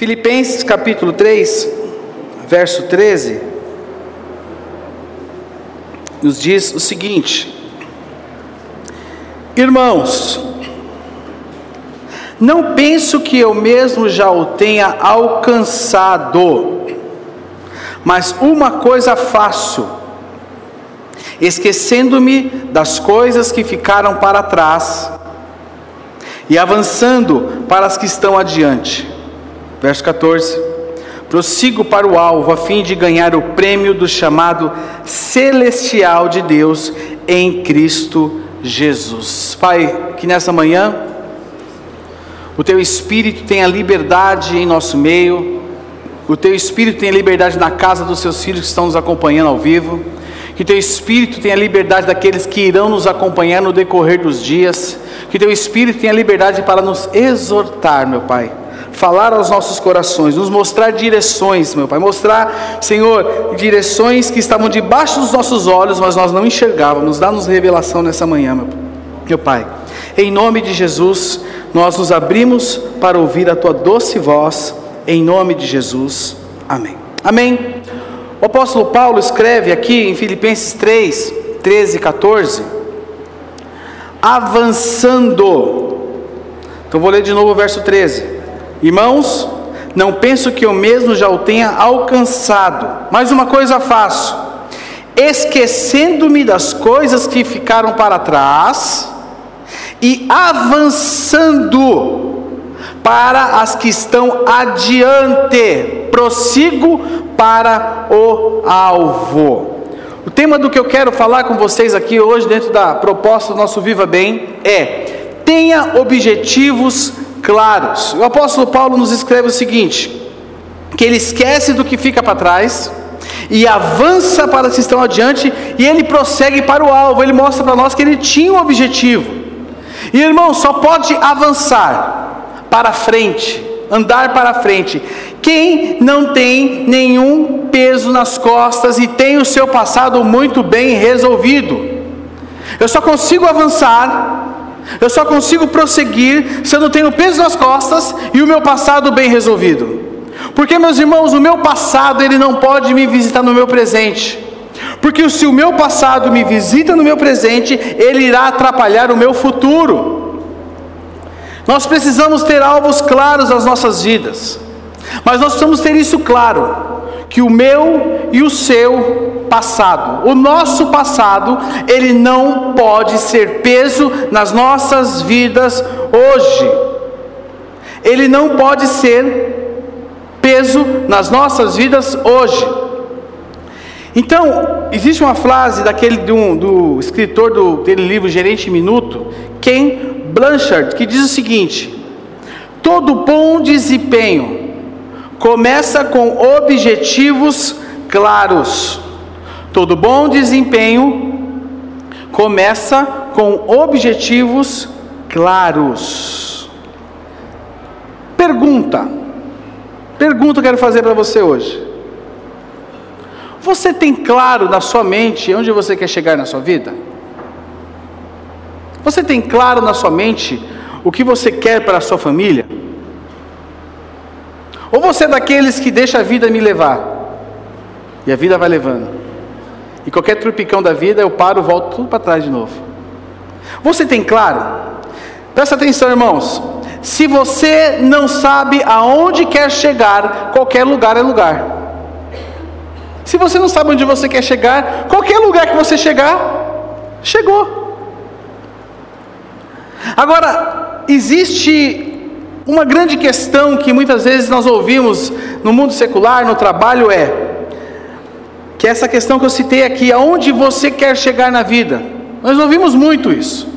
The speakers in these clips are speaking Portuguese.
Filipenses capítulo 3, verso 13, nos diz o seguinte: Irmãos, não penso que eu mesmo já o tenha alcançado, mas uma coisa faço, esquecendo-me das coisas que ficaram para trás e avançando para as que estão adiante. Verso 14: Prossigo para o alvo, a fim de ganhar o prêmio do chamado celestial de Deus em Cristo Jesus. Pai, que nessa manhã o teu espírito tenha liberdade em nosso meio, o teu espírito tenha liberdade na casa dos seus filhos que estão nos acompanhando ao vivo, que teu espírito tenha liberdade daqueles que irão nos acompanhar no decorrer dos dias, que teu espírito tenha liberdade para nos exortar, meu Pai falar aos nossos corações, nos mostrar direções, meu Pai, mostrar, Senhor, direções que estavam debaixo dos nossos olhos, mas nós não enxergávamos. Dá-nos revelação nessa manhã, meu, meu Pai. Em nome de Jesus, nós nos abrimos para ouvir a tua doce voz, em nome de Jesus. Amém. Amém. O apóstolo Paulo escreve aqui em Filipenses 3, 13 e 14, avançando. Então vou ler de novo o verso 13. Irmãos, não penso que eu mesmo já o tenha alcançado, mas uma coisa faço, esquecendo-me das coisas que ficaram para trás e avançando para as que estão adiante, prossigo para o alvo. O tema do que eu quero falar com vocês aqui hoje, dentro da proposta do nosso Viva Bem, é: tenha objetivos claros. O apóstolo Paulo nos escreve o seguinte: que ele esquece do que fica para trás e avança para os que estão adiante e ele prossegue para o alvo. Ele mostra para nós que ele tinha um objetivo. E irmão, só pode avançar para frente, andar para frente. Quem não tem nenhum peso nas costas e tem o seu passado muito bem resolvido. Eu só consigo avançar eu só consigo prosseguir se eu não tenho peso nas costas e o meu passado bem resolvido. Porque, meus irmãos, o meu passado ele não pode me visitar no meu presente. Porque se o meu passado me visita no meu presente, ele irá atrapalhar o meu futuro. Nós precisamos ter alvos claros nas nossas vidas. Mas nós precisamos ter isso claro que o meu e o seu passado, o nosso passado, ele não pode ser peso nas nossas vidas hoje. Ele não pode ser peso nas nossas vidas hoje. Então, existe uma frase daquele do, do escritor do dele livro Gerente Minuto, Ken Blanchard, que diz o seguinte: todo bom desempenho começa com objetivos claros. Todo bom desempenho começa com objetivos claros. Pergunta. Pergunta que eu quero fazer para você hoje. Você tem claro na sua mente onde você quer chegar na sua vida? Você tem claro na sua mente o que você quer para a sua família? Ou você é daqueles que deixa a vida me levar, e a vida vai levando, e qualquer trupicão da vida eu paro, volto tudo para trás de novo. Você tem claro? Presta atenção, irmãos. Se você não sabe aonde quer chegar, qualquer lugar é lugar. Se você não sabe onde você quer chegar, qualquer lugar que você chegar, chegou. Agora, existe uma grande questão que muitas vezes nós ouvimos no mundo secular, no trabalho, é que essa questão que eu citei aqui, aonde você quer chegar na vida? Nós ouvimos muito isso.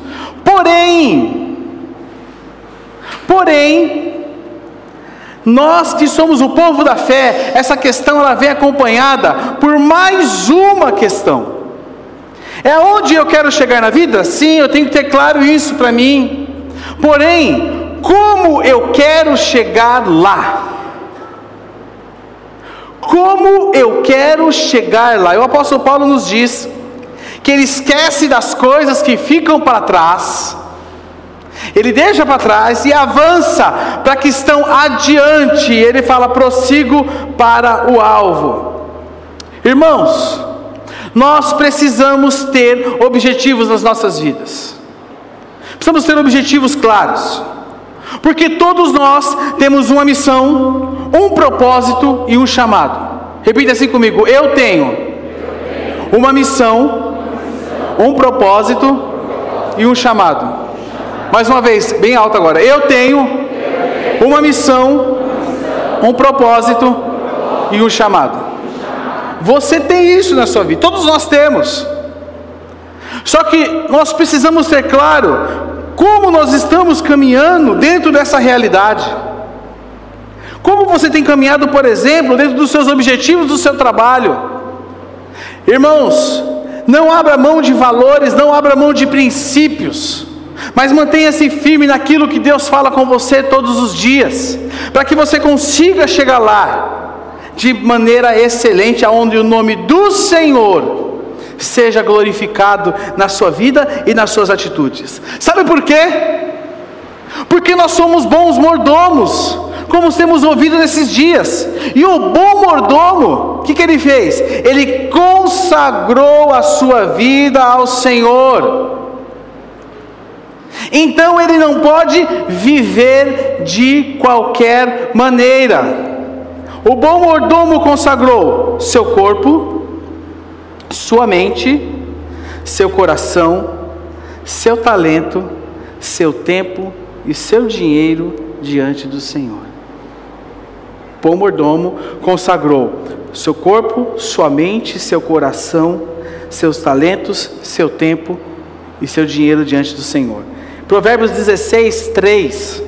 Porém, porém, nós que somos o povo da fé, essa questão ela vem acompanhada por mais uma questão. É onde eu quero chegar na vida? Sim, eu tenho que ter claro isso para mim. Porém, como eu quero chegar lá? Como eu quero chegar lá? o apóstolo Paulo nos diz que ele esquece das coisas que ficam para trás, Ele deixa para trás e avança para que estão adiante. Ele fala: prossigo para o alvo. Irmãos, nós precisamos ter objetivos nas nossas vidas. Precisamos ter objetivos claros. Porque todos nós temos uma missão, um propósito e um chamado. Repita assim comigo: eu tenho uma missão, um propósito e um chamado. Mais uma vez, bem alto agora. Eu tenho uma missão, um propósito e um chamado. Você tem isso na sua vida, todos nós temos. Só que nós precisamos ser claro como nós estamos caminhando dentro dessa realidade. Como você tem caminhado, por exemplo, dentro dos seus objetivos do seu trabalho. Irmãos, não abra mão de valores, não abra mão de princípios. Mas mantenha-se firme naquilo que Deus fala com você todos os dias, para que você consiga chegar lá de maneira excelente, aonde o nome do Senhor seja glorificado na sua vida e nas suas atitudes. Sabe por quê? Porque nós somos bons mordomos, como temos ouvido nesses dias. E o bom mordomo, o que, que ele fez? Ele consagrou a sua vida ao Senhor. Então ele não pode viver de qualquer maneira. O bom mordomo consagrou seu corpo, sua mente, seu coração, seu talento, seu tempo e seu dinheiro diante do Senhor. Bom mordomo consagrou seu corpo, sua mente, seu coração, seus talentos, seu tempo e seu dinheiro diante do Senhor. Provérbios 16, 3.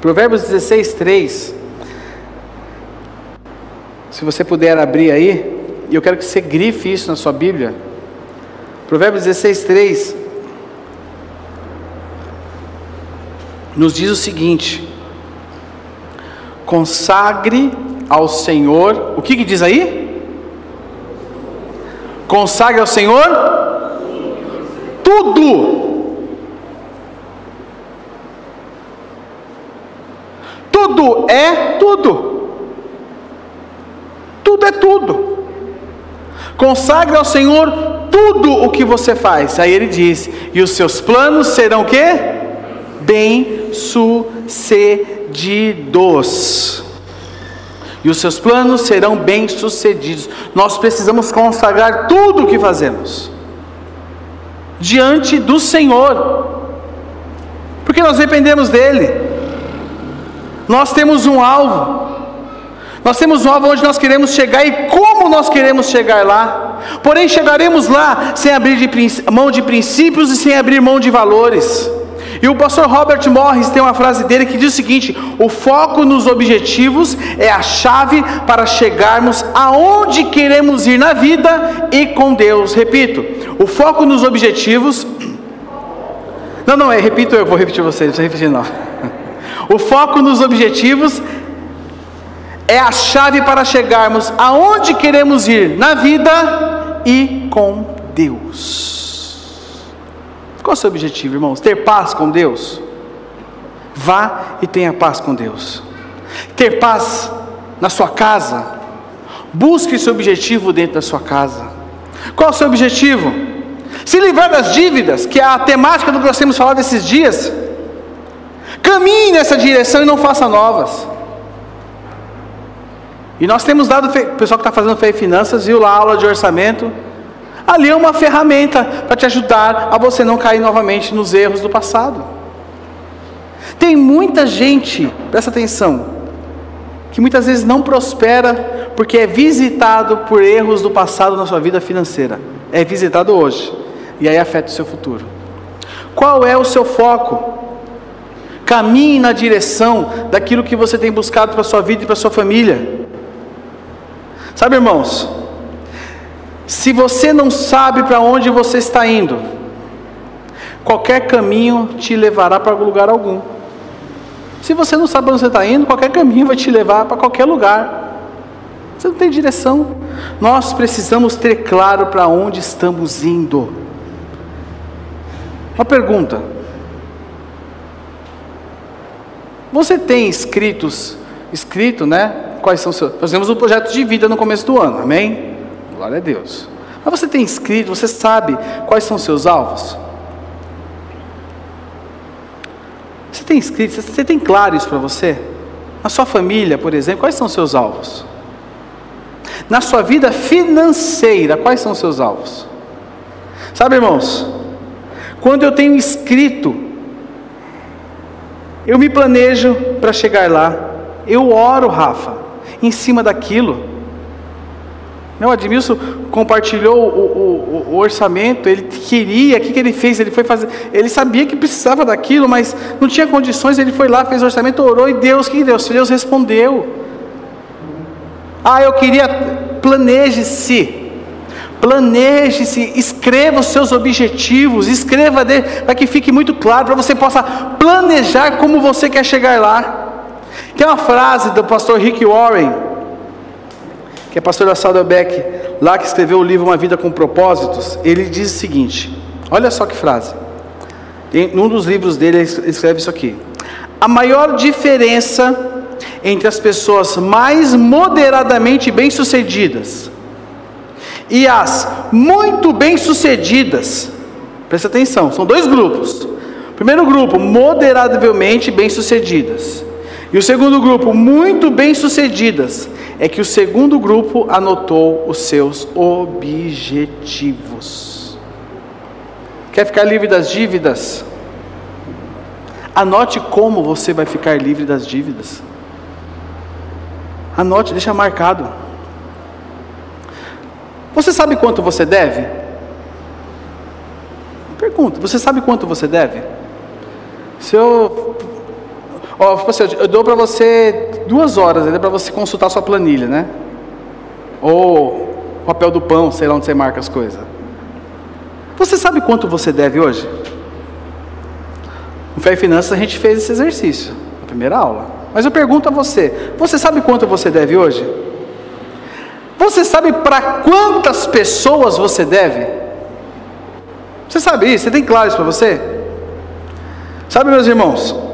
Provérbios 16, 3. Se você puder abrir aí, e eu quero que você grife isso na sua Bíblia. Provérbios 16, 3. Nos diz o seguinte: consagre ao Senhor, o que, que diz aí? Consagre ao Senhor tudo Tudo é tudo. Tudo é tudo. Consagre ao Senhor tudo o que você faz. Aí ele diz: "E os seus planos serão que bem-sucedidos." E os seus planos serão bem-sucedidos. Nós precisamos consagrar tudo o que fazemos diante do Senhor. Porque nós dependemos dele. Nós temos um alvo. Nós temos um alvo onde nós queremos chegar e como nós queremos chegar lá. Porém, chegaremos lá sem abrir de, mão de princípios e sem abrir mão de valores. E o pastor Robert Morris tem uma frase dele que diz o seguinte: o foco nos objetivos é a chave para chegarmos aonde queremos ir na vida e com Deus. Repito, o foco nos objetivos. Não, não, é, repito, eu vou repetir vocês, não repetir não. O foco nos objetivos é a chave para chegarmos aonde queremos ir na vida e com Deus. Qual é o seu objetivo, irmãos? Ter paz com Deus? Vá e tenha paz com Deus. Ter paz na sua casa? Busque esse objetivo dentro da sua casa. Qual é o seu objetivo? Se livrar das dívidas, que é a temática do que nós temos falado esses dias. Caminhe nessa direção e não faça novas. E nós temos dado, o pessoal que está fazendo e finanças, viu lá a aula de orçamento. Ali é uma ferramenta para te ajudar a você não cair novamente nos erros do passado. Tem muita gente, presta atenção, que muitas vezes não prospera porque é visitado por erros do passado na sua vida financeira. É visitado hoje. E aí afeta o seu futuro. Qual é o seu foco? Caminhe na direção daquilo que você tem buscado para a sua vida e para a sua família. Sabe, irmãos, se você não sabe para onde você está indo, qualquer caminho te levará para lugar algum. Se você não sabe para onde você está indo, qualquer caminho vai te levar para qualquer lugar. Você não tem direção. Nós precisamos ter claro para onde estamos indo. Uma pergunta: Você tem escritos, escrito, né? Quais são seus. Nós temos um projeto de vida no começo do ano, amém? Glória a Deus. Mas você tem escrito, você sabe quais são os seus alvos? Você tem escrito, você tem claro isso para você? Na sua família, por exemplo, quais são os seus alvos? Na sua vida financeira, quais são os seus alvos? Sabe, irmãos, quando eu tenho escrito, eu me planejo para chegar lá, eu oro, Rafa, em cima daquilo. Não, Admilson compartilhou o, o, o, orçamento, ele queria, o que, que ele fez? Ele foi fazer, ele sabia que precisava daquilo, mas não tinha condições, ele foi lá, fez o orçamento, orou e Deus, que Deus? Deus respondeu. Ah, eu queria, planeje-se. Planeje-se, escreva os seus objetivos, escreva para que fique muito claro, para você possa planejar como você quer chegar lá. Tem uma frase do pastor Rick Warren, que é pastor da Saddleback, lá que escreveu o livro Uma Vida com Propósitos. Ele diz o seguinte: olha só que frase. Em um dos livros dele, ele escreve isso aqui: A maior diferença entre as pessoas mais moderadamente bem-sucedidas e as muito bem-sucedidas. Presta atenção, são dois grupos. Primeiro grupo, moderavelmente bem-sucedidas. E o segundo grupo, muito bem-sucedidas. É que o segundo grupo anotou os seus objetivos. Quer ficar livre das dívidas? Anote como você vai ficar livre das dívidas. Anote, deixa marcado. Você sabe quanto você deve? Pergunta, você sabe quanto você deve? Se eu. Ó, tipo assim, eu dou para você duas horas, para você consultar sua planilha, né? Ou papel do pão, sei lá onde você marca as coisas. Você sabe quanto você deve hoje? No Fé e Finanças a gente fez esse exercício, na primeira aula. Mas eu pergunto a você: você sabe quanto você deve hoje? Você sabe para quantas pessoas você deve? Você sabe isso? Você tem claro isso para você? Sabe, meus irmãos?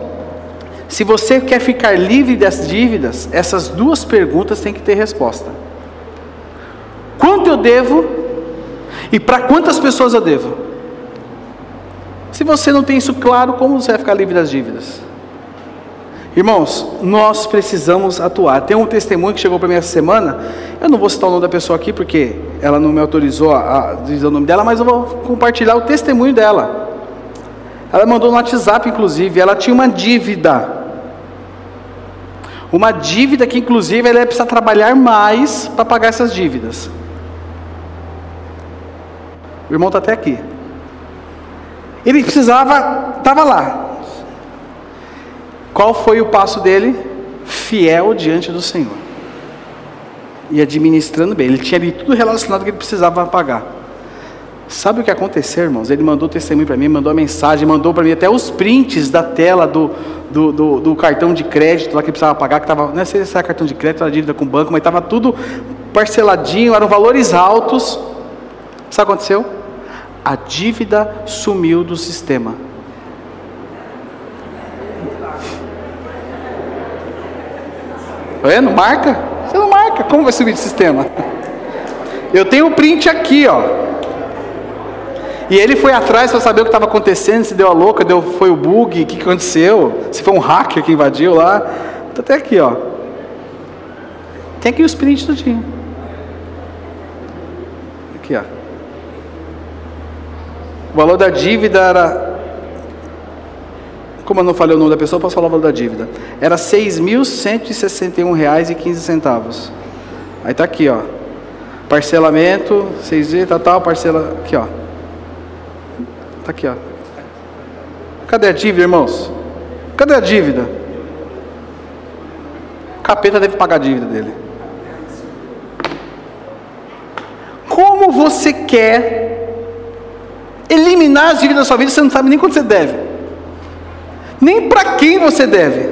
Se você quer ficar livre das dívidas, essas duas perguntas têm que ter resposta: quanto eu devo e para quantas pessoas eu devo? Se você não tem isso claro, como você vai ficar livre das dívidas? Irmãos, nós precisamos atuar. Tem um testemunho que chegou para mim essa semana. Eu não vou citar o nome da pessoa aqui porque ela não me autorizou a, dizer o nome dela, mas eu vou compartilhar o testemunho dela. Ela mandou no WhatsApp, inclusive. Ela tinha uma dívida. Uma dívida que, inclusive, ela ia precisar trabalhar mais para pagar essas dívidas. O irmão está até aqui. Ele precisava, estava lá, qual foi o passo dele? Fiel diante do Senhor. E administrando bem. Ele tinha ali tudo relacionado que ele precisava pagar. Sabe o que aconteceu, irmãos? Ele mandou testemunho para mim, mandou a mensagem, mandou para mim até os prints da tela do, do, do, do, cartão de crédito lá que precisava pagar, que estava, não sei se era cartão de crédito, era dívida com o banco, mas estava tudo parceladinho, eram valores altos. Sabe o que aconteceu? A dívida sumiu do sistema. Tá vendo? Marca. Você não marca. Como vai subir de sistema? Eu tenho o print aqui, ó. E ele foi atrás para saber o que estava acontecendo, se deu a louca, deu, foi o bug, o que aconteceu, se foi um hacker que invadiu lá. Tá até aqui, ó. Tem aqui os prints do dia. Aqui, ó. O valor da dívida era como eu não falei o nome da pessoa, posso falar o valor da dívida. Era R$ 6.161,15. Aí está aqui, ó. Parcelamento, 6 vezes, tal, tal, parcela. Aqui, ó. Está aqui, ó. Cadê a dívida, irmãos? Cadê a dívida? O capeta deve pagar a dívida dele. Como você quer eliminar as dívidas da sua vida, você não sabe nem quanto você deve nem para quem você deve.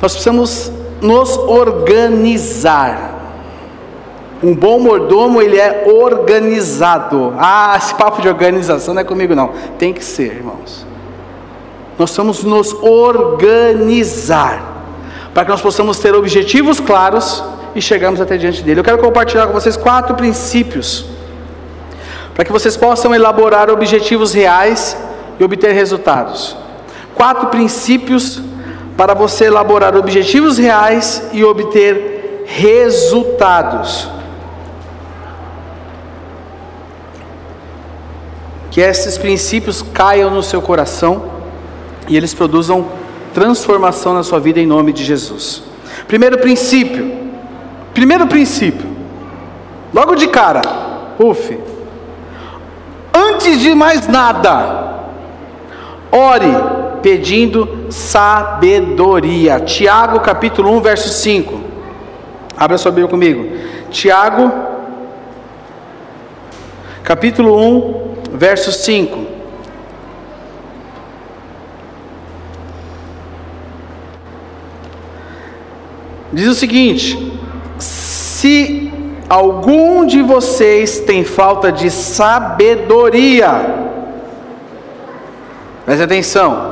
Nós precisamos nos organizar. Um bom mordomo, ele é organizado. Ah, esse papo de organização não é comigo não. Tem que ser, irmãos. nós precisamos nos organizar para que nós possamos ter objetivos claros e chegarmos até diante dele. Eu quero compartilhar com vocês quatro princípios para que vocês possam elaborar objetivos reais e obter resultados. Quatro princípios para você elaborar objetivos reais e obter resultados. Que esses princípios caiam no seu coração e eles produzam transformação na sua vida em nome de Jesus. Primeiro princípio. Primeiro princípio. Logo de cara. Uf. Antes de mais nada, ore pedindo sabedoria. Tiago capítulo 1, verso 5. Abra sua Bíblia comigo. Tiago capítulo 1, verso 5. Diz o seguinte: se algum de vocês tem falta de sabedoria, preste atenção.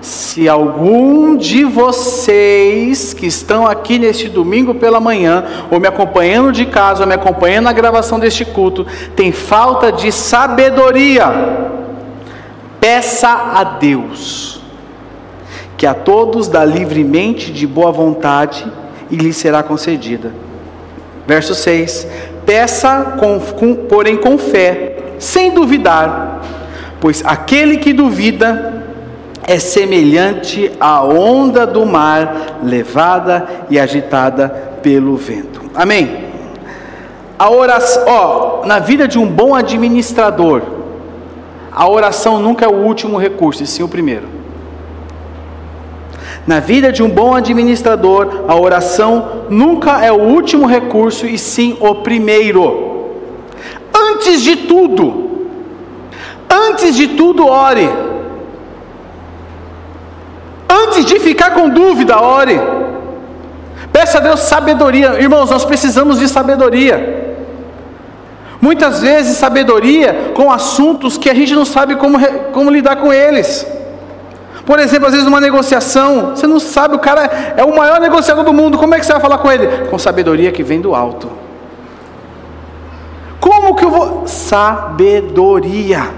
Se algum de vocês que estão aqui neste domingo pela manhã, ou me acompanhando de casa, ou me acompanhando na gravação deste culto, tem falta de sabedoria, peça a Deus que a todos dá livremente de boa vontade e lhe será concedida. Verso 6: Peça, com, com, porém, com fé, sem duvidar, pois aquele que duvida é semelhante à onda do mar, levada e agitada pelo vento. Amém. A oração, ó, na vida de um bom administrador, a oração nunca é o último recurso, e sim o primeiro. Na vida de um bom administrador, a oração nunca é o último recurso e sim o primeiro. Antes de tudo, antes de tudo, ore. Antes de ficar com dúvida, ore. Peça a Deus sabedoria. Irmãos, nós precisamos de sabedoria. Muitas vezes, sabedoria com assuntos que a gente não sabe como, como lidar com eles. Por exemplo, às vezes numa negociação, você não sabe, o cara é o maior negociador do mundo, como é que você vai falar com ele? Com sabedoria que vem do alto. Como que eu vou? Sabedoria.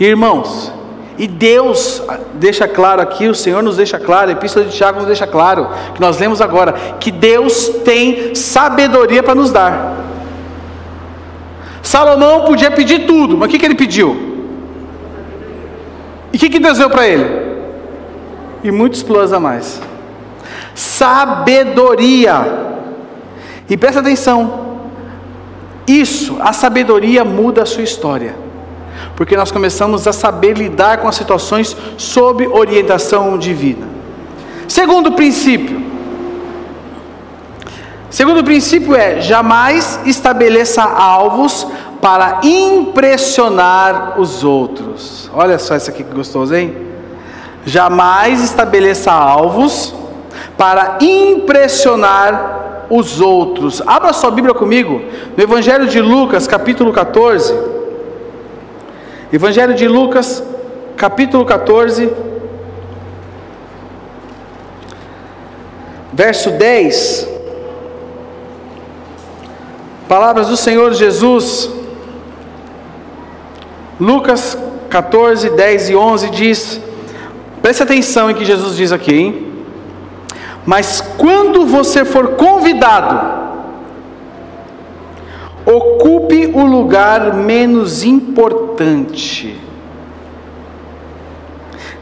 Irmãos, e Deus deixa claro aqui, o Senhor nos deixa claro, a Epístola de Tiago nos deixa claro, que nós lemos agora, que Deus tem sabedoria para nos dar. Salomão podia pedir tudo, mas o que, que ele pediu? E o que, que Deus deu para ele? E muitos plus a mais. Sabedoria. E presta atenção. Isso, a sabedoria muda a sua história. Porque nós começamos a saber lidar com as situações sob orientação divina. Segundo princípio. Segundo princípio é: jamais estabeleça alvos para impressionar os outros. Olha só isso aqui que gostoso, hein? Jamais estabeleça alvos para impressionar os outros. Abra sua Bíblia comigo, no Evangelho de Lucas, capítulo 14. Evangelho de Lucas, capítulo 14, verso 10. Palavras do Senhor Jesus. Lucas 14, 10 e 11 diz: preste atenção em que Jesus diz aqui, hein? Mas quando você for convidado, ocupe o lugar menos importante,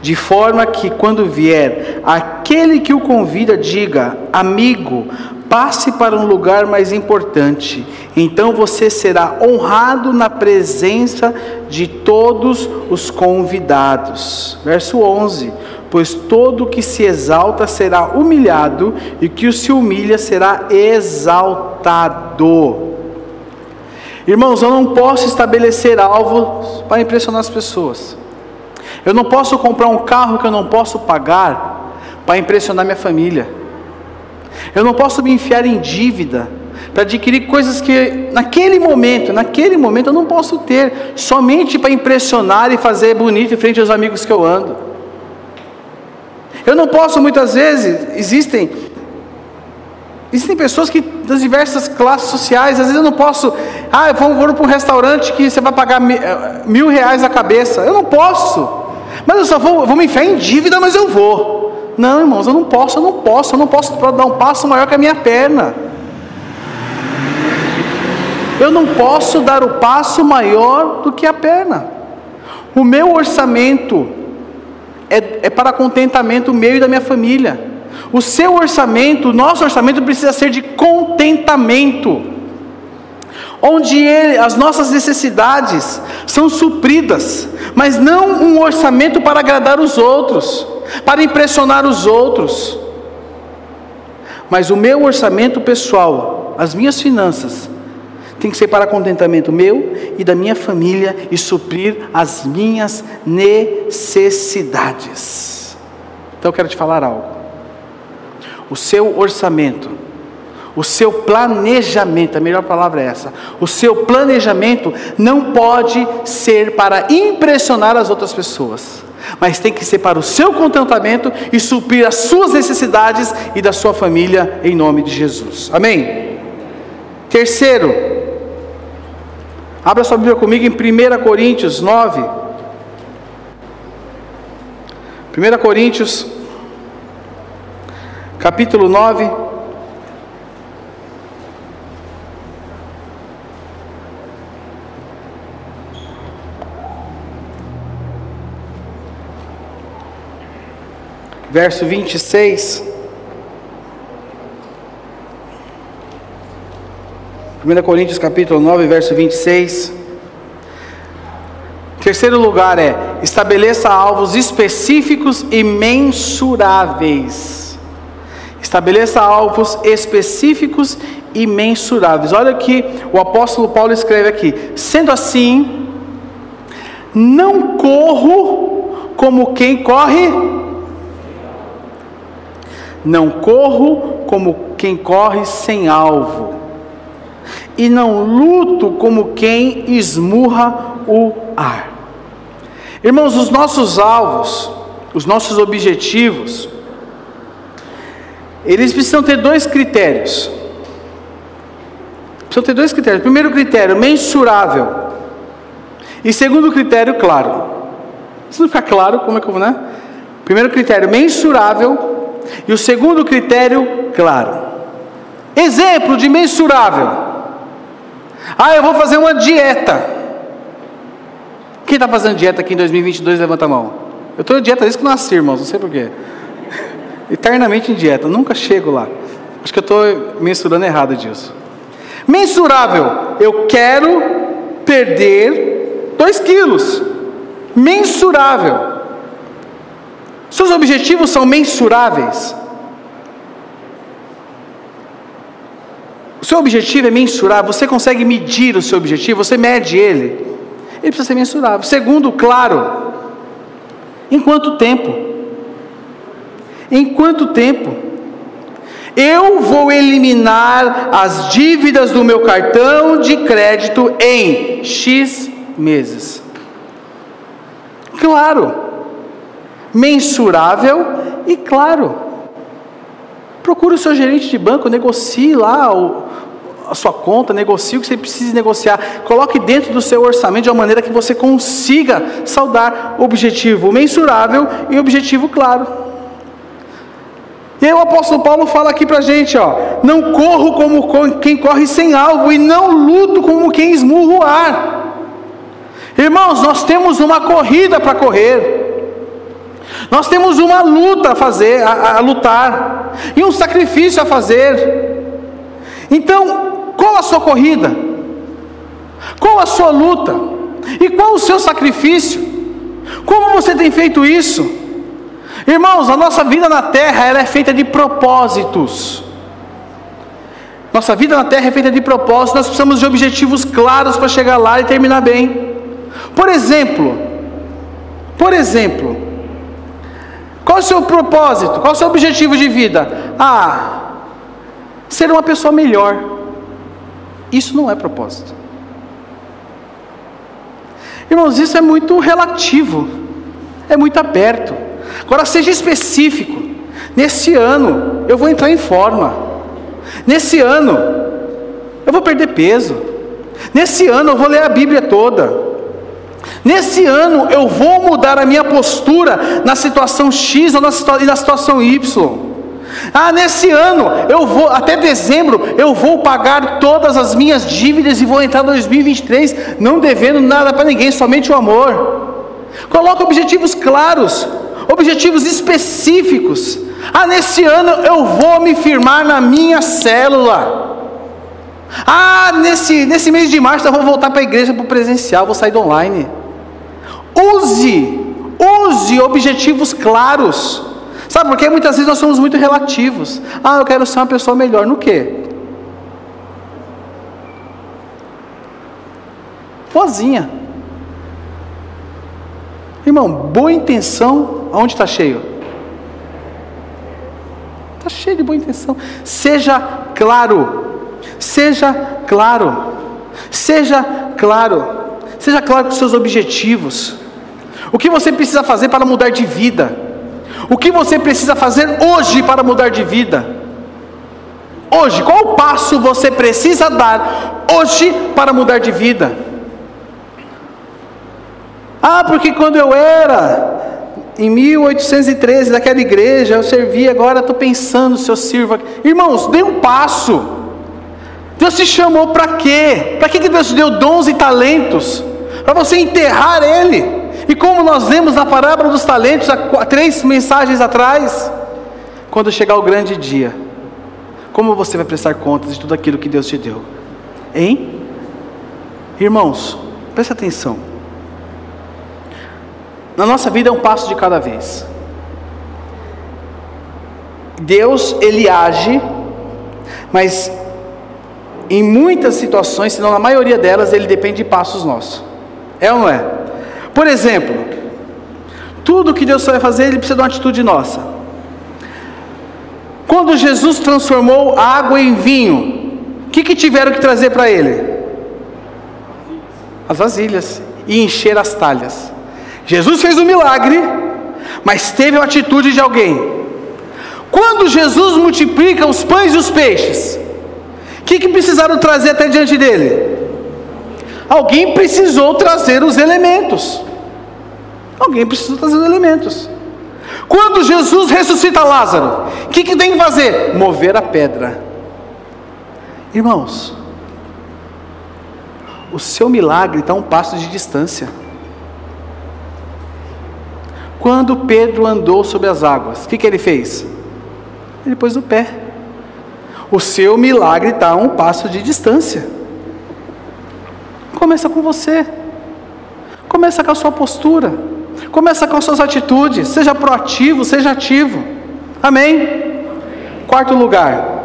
de forma que quando vier aquele que o convida, diga: amigo, passe para um lugar mais importante. Então você será honrado na presença de todos os convidados. Verso 11: Pois todo que se exalta será humilhado, e que o se humilha será exaltado. Irmãos, eu não posso estabelecer alvos para impressionar as pessoas. Eu não posso comprar um carro que eu não posso pagar para impressionar minha família. Eu não posso me enfiar em dívida para adquirir coisas que naquele momento, naquele momento eu não posso ter, somente para impressionar e fazer bonito em frente aos amigos que eu ando. Eu não posso muitas vezes, existem Existem pessoas que das diversas classes sociais, às vezes eu não posso, ah, vamos vou para um restaurante que você vai pagar eh, mil reais a cabeça. Eu não posso, mas eu só vou, vou me enfiar em dívida, mas eu vou. Não, irmãos, eu não posso, eu não posso, eu não posso dar um passo maior que a minha perna. Eu não posso dar o passo maior do que a perna. O meu orçamento é, é para contentamento meu e da minha família. O seu orçamento, o nosso orçamento precisa ser de contentamento, onde ele, as nossas necessidades são supridas, mas não um orçamento para agradar os outros, para impressionar os outros. Mas o meu orçamento pessoal, as minhas finanças, tem que ser para contentamento meu e da minha família e suprir as minhas necessidades. Então eu quero te falar algo o seu orçamento, o seu planejamento, a melhor palavra é essa. O seu planejamento não pode ser para impressionar as outras pessoas, mas tem que ser para o seu contentamento e suprir as suas necessidades e da sua família em nome de Jesus. Amém. Terceiro, abra sua Bíblia comigo em 1 Coríntios 9. 1 Coríntios capítulo 9. Verso 26. 1 Coríntios capítulo 9, verso 26. Terceiro lugar é: estabeleça alvos específicos e mensuráveis. Estabeleça alvos específicos e mensuráveis. Olha que o apóstolo Paulo escreve aqui: sendo assim, não corro como quem corre, não corro como quem corre sem alvo, e não luto como quem esmurra o ar. Irmãos, os nossos alvos, os nossos objetivos, eles precisam ter dois critérios. Precisam ter dois critérios. Primeiro critério, mensurável. E segundo critério, claro. Se não ficar claro, como é que eu vou, né? Primeiro critério, mensurável. E o segundo critério, claro. Exemplo de mensurável. Ah, eu vou fazer uma dieta. Quem está fazendo dieta aqui em 2022, levanta a mão. Eu estou em dieta desde que nasci, irmãos, não sei porquê eternamente em dieta, nunca chego lá. Acho que eu estou mensurando errado disso. Mensurável, eu quero perder 2 quilos. Mensurável. Seus objetivos são mensuráveis. O seu objetivo é mensurável, você consegue medir o seu objetivo, você mede ele. Ele precisa ser mensurável. Segundo, claro, em quanto tempo? Em quanto tempo? Eu vou eliminar as dívidas do meu cartão de crédito em X meses. Claro, mensurável e claro. Procure o seu gerente de banco, negocie lá o, a sua conta, negocie o que você precisa negociar, coloque dentro do seu orçamento de uma maneira que você consiga saldar objetivo mensurável e objetivo claro. E aí o apóstolo Paulo fala aqui para a gente, ó, não corro como quem corre sem alvo e não luto como quem esmurra o ar. Irmãos, nós temos uma corrida para correr. Nós temos uma luta a fazer, a, a lutar, e um sacrifício a fazer. Então, qual a sua corrida? Qual a sua luta? E qual o seu sacrifício? Como você tem feito isso? Irmãos, a nossa vida na terra ela é feita de propósitos. Nossa vida na terra é feita de propósitos, nós precisamos de objetivos claros para chegar lá e terminar bem. Por exemplo, por exemplo, qual é o seu propósito? Qual é o seu objetivo de vida? Ah, ser uma pessoa melhor. Isso não é propósito. Irmãos, isso é muito relativo, é muito aberto. Agora, seja específico. Nesse ano, eu vou entrar em forma. Nesse ano, eu vou perder peso. Nesse ano, eu vou ler a Bíblia toda. Nesse ano eu vou mudar a minha postura na situação X ou na, situa na situação Y. Ah, nesse ano eu vou, até dezembro, eu vou pagar todas as minhas dívidas e vou entrar em 2023 não devendo nada para ninguém, somente o amor. Coloque objetivos claros, objetivos específicos. Ah, nesse ano eu vou me firmar na minha célula. Ah, nesse, nesse mês de março eu vou voltar para a igreja para o presencial, vou sair do online. Use, use objetivos claros. Sabe por quê? Muitas vezes nós somos muito relativos. Ah, eu quero ser uma pessoa melhor. No quê? Boazinha. Irmão, boa intenção, aonde está cheio? Está cheio de boa intenção. Seja claro. Seja claro. Seja claro. Seja claro com os seus objetivos. O que você precisa fazer para mudar de vida? O que você precisa fazer hoje para mudar de vida? Hoje, qual passo você precisa dar hoje para mudar de vida? Ah, porque quando eu era em 1813 naquela igreja, eu servi, agora estou pensando se eu sirvo. Irmãos, dê um passo. Deus te chamou para quê? Para que Deus te deu dons e talentos? Para você enterrar Ele. E como nós lemos na parábola dos talentos, há três mensagens atrás, quando chegar o grande dia, como você vai prestar contas de tudo aquilo que Deus te deu? Hein? Irmãos, preste atenção. Na nossa vida é um passo de cada vez. Deus, Ele age, mas em muitas situações, se não na maioria delas, Ele depende de passos nossos. É ou não é? Por exemplo, tudo que Deus vai fazer, Ele precisa de uma atitude nossa. Quando Jesus transformou água em vinho, o que, que tiveram que trazer para Ele? As vasilhas e encher as talhas. Jesus fez um milagre, mas teve a atitude de alguém. Quando Jesus multiplica os pães e os peixes, o que, que precisaram trazer até diante dele? Alguém precisou trazer os elementos. Alguém precisa trazer os elementos. Quando Jesus ressuscita Lázaro, o que, que tem que fazer? Mover a pedra. Irmãos, o seu milagre está a um passo de distância. Quando Pedro andou sobre as águas, o que, que ele fez? Ele pôs o pé. O seu milagre está a um passo de distância. Começa com você. Começa com a sua postura. Começa com as suas atitudes. Seja proativo, seja ativo. Amém? Quarto lugar.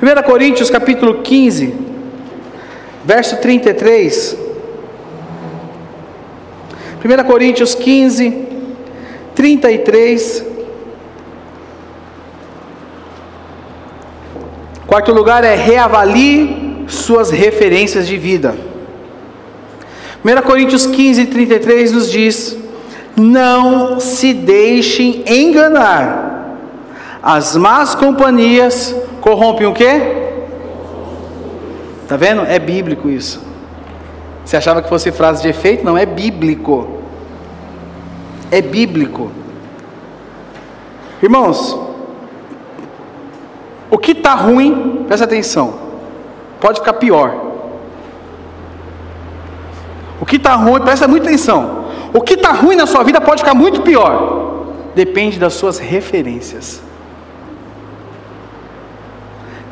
1 Coríntios capítulo 15, verso 33. 1 Coríntios 15, 33. Quarto lugar é reavalie suas referências de vida. 1 Coríntios 15, 33 nos diz: Não se deixem enganar, as más companhias corrompem o quê? Está vendo? É bíblico isso. Você achava que fosse frase de efeito? Não, é bíblico. É bíblico. Irmãos, o que está ruim, presta atenção, pode ficar pior. O que está ruim, presta muita atenção. O que está ruim na sua vida pode ficar muito pior. Depende das suas referências.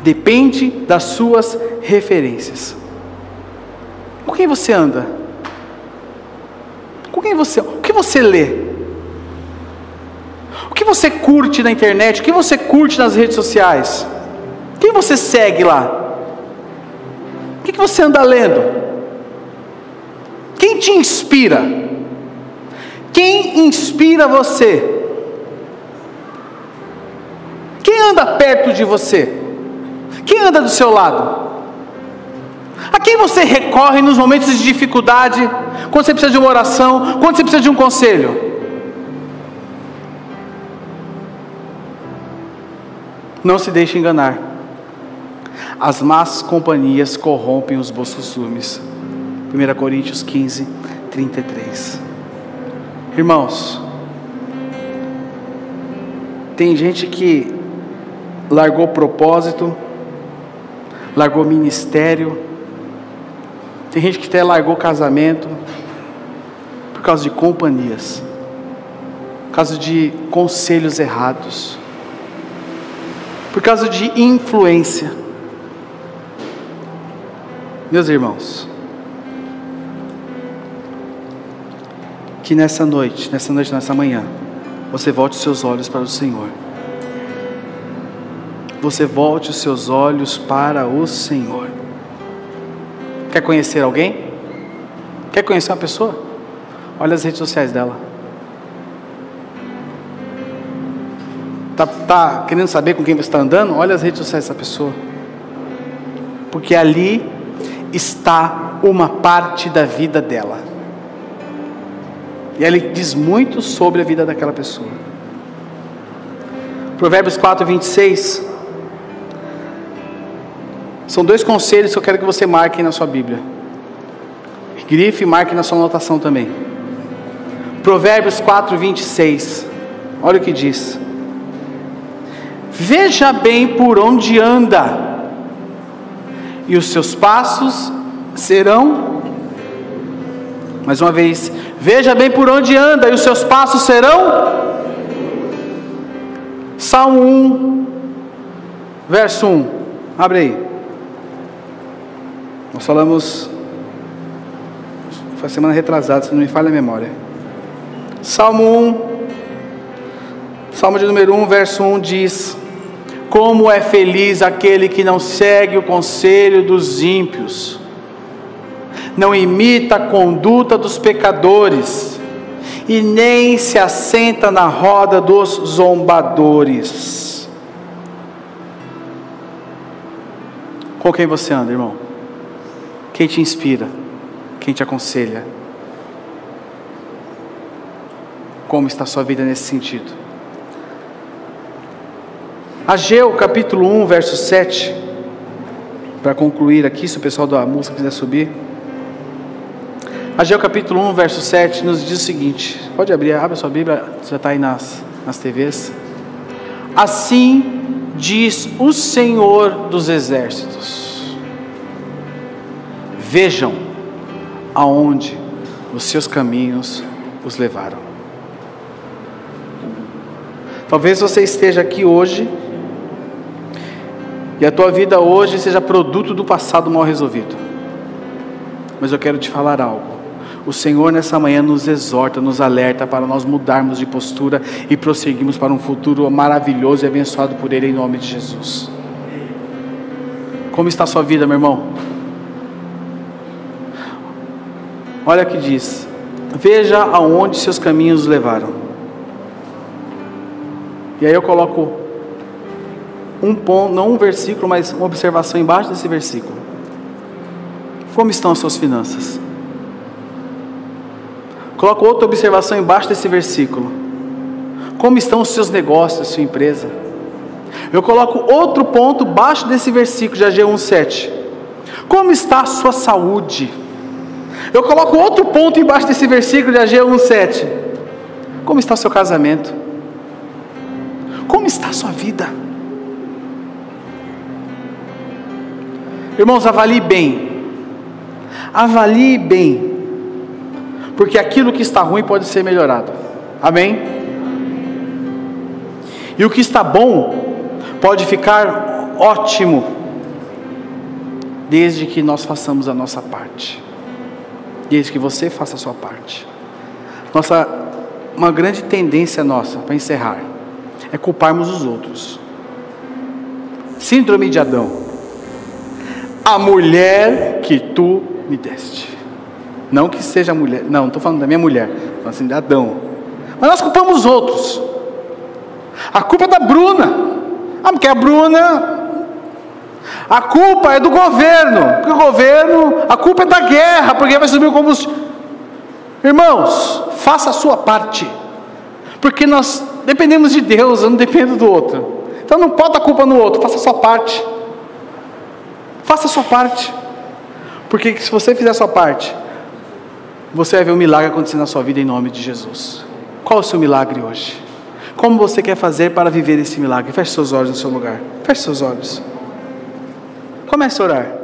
Depende das suas referências. Com quem você anda? Com quem você? O que você lê? O que você curte na internet? O que você curte nas redes sociais? Quem você segue lá? O que você anda lendo? Quem te inspira? Quem inspira você? Quem anda perto de você? Quem anda do seu lado? Você recorre nos momentos de dificuldade? Quando você precisa de uma oração? Quando você precisa de um conselho? Não se deixe enganar. As más companhias corrompem os bons costumes. 1 Coríntios 15, 33. Irmãos, tem gente que largou propósito, largou ministério, tem gente que até largou casamento por causa de companhias, por causa de conselhos errados, por causa de influência. Meus irmãos, que nessa noite, nessa noite, nessa manhã, você volte os seus olhos para o Senhor. Você volte os seus olhos para o Senhor. Quer conhecer alguém? Quer conhecer uma pessoa? Olha as redes sociais dela. Tá, tá querendo saber com quem você está andando? Olha as redes sociais dessa pessoa. Porque ali está uma parte da vida dela. E ele diz muito sobre a vida daquela pessoa. Provérbios 4, 26. São dois conselhos que eu quero que você marque na sua Bíblia. Grife e marque na sua anotação também. Provérbios 4, 26. Olha o que diz. Veja bem por onde anda, e os seus passos serão. Mais uma vez, Veja bem por onde anda, e os seus passos serão. Salmo 1, verso 1. Abre aí. Nós falamos. Foi semana retrasada, se não me falha a memória. Salmo 1, Salmo de número 1, verso 1 diz: Como é feliz aquele que não segue o conselho dos ímpios não imita a conduta dos pecadores, e nem se assenta na roda dos zombadores. Com quem você anda, irmão? Quem te inspira? Quem te aconselha? Como está a sua vida nesse sentido? Ageu capítulo 1, verso 7. Para concluir aqui, se o pessoal da música quiser subir. Ageu capítulo 1, verso 7 nos diz o seguinte: pode abrir, abre a sua Bíblia, já está aí nas, nas TVs. Assim diz o Senhor dos Exércitos: Vejam aonde os seus caminhos os levaram. Talvez você esteja aqui hoje e a tua vida hoje seja produto do passado mal resolvido. Mas eu quero te falar algo. O Senhor nessa manhã nos exorta, nos alerta para nós mudarmos de postura e prosseguirmos para um futuro maravilhoso e abençoado por Ele em nome de Jesus. Como está a sua vida, meu irmão? Olha o que diz: Veja aonde seus caminhos levaram. E aí eu coloco um ponto, não um versículo, mas uma observação embaixo desse versículo. Como estão as suas finanças? Coloco outra observação embaixo desse versículo. Como estão os seus negócios, sua empresa? Eu coloco outro ponto abaixo desse versículo de Ageu 1,7. Como está a sua saúde? Eu coloco outro ponto embaixo desse versículo de Ageu 1,7. Como está o seu casamento? Como está a sua vida? Irmãos, avalie bem. Avalie bem porque aquilo que está ruim pode ser melhorado. Amém? E o que está bom pode ficar ótimo, desde que nós façamos a nossa parte, desde que você faça a sua parte. Nossa, uma grande tendência nossa, para encerrar, é culparmos os outros. Síndrome de Adão. A mulher que tu me deste. Não que seja mulher, não, não estou falando da minha mulher, estou assim de Adão. Mas nós culpamos os outros. A culpa é da Bruna. Ah, porque a Bruna. A culpa é do governo, porque o governo, a culpa é da guerra, porque vai subir o combustível. Irmãos, faça a sua parte, porque nós dependemos de Deus, eu não dependo do outro. Então não bota a culpa no outro, faça a sua parte. Faça a sua parte, porque se você fizer a sua parte, você vai ver um milagre acontecer na sua vida em nome de Jesus. Qual é o seu milagre hoje? Como você quer fazer para viver esse milagre? Feche seus olhos no seu lugar. Feche seus olhos. Comece a orar.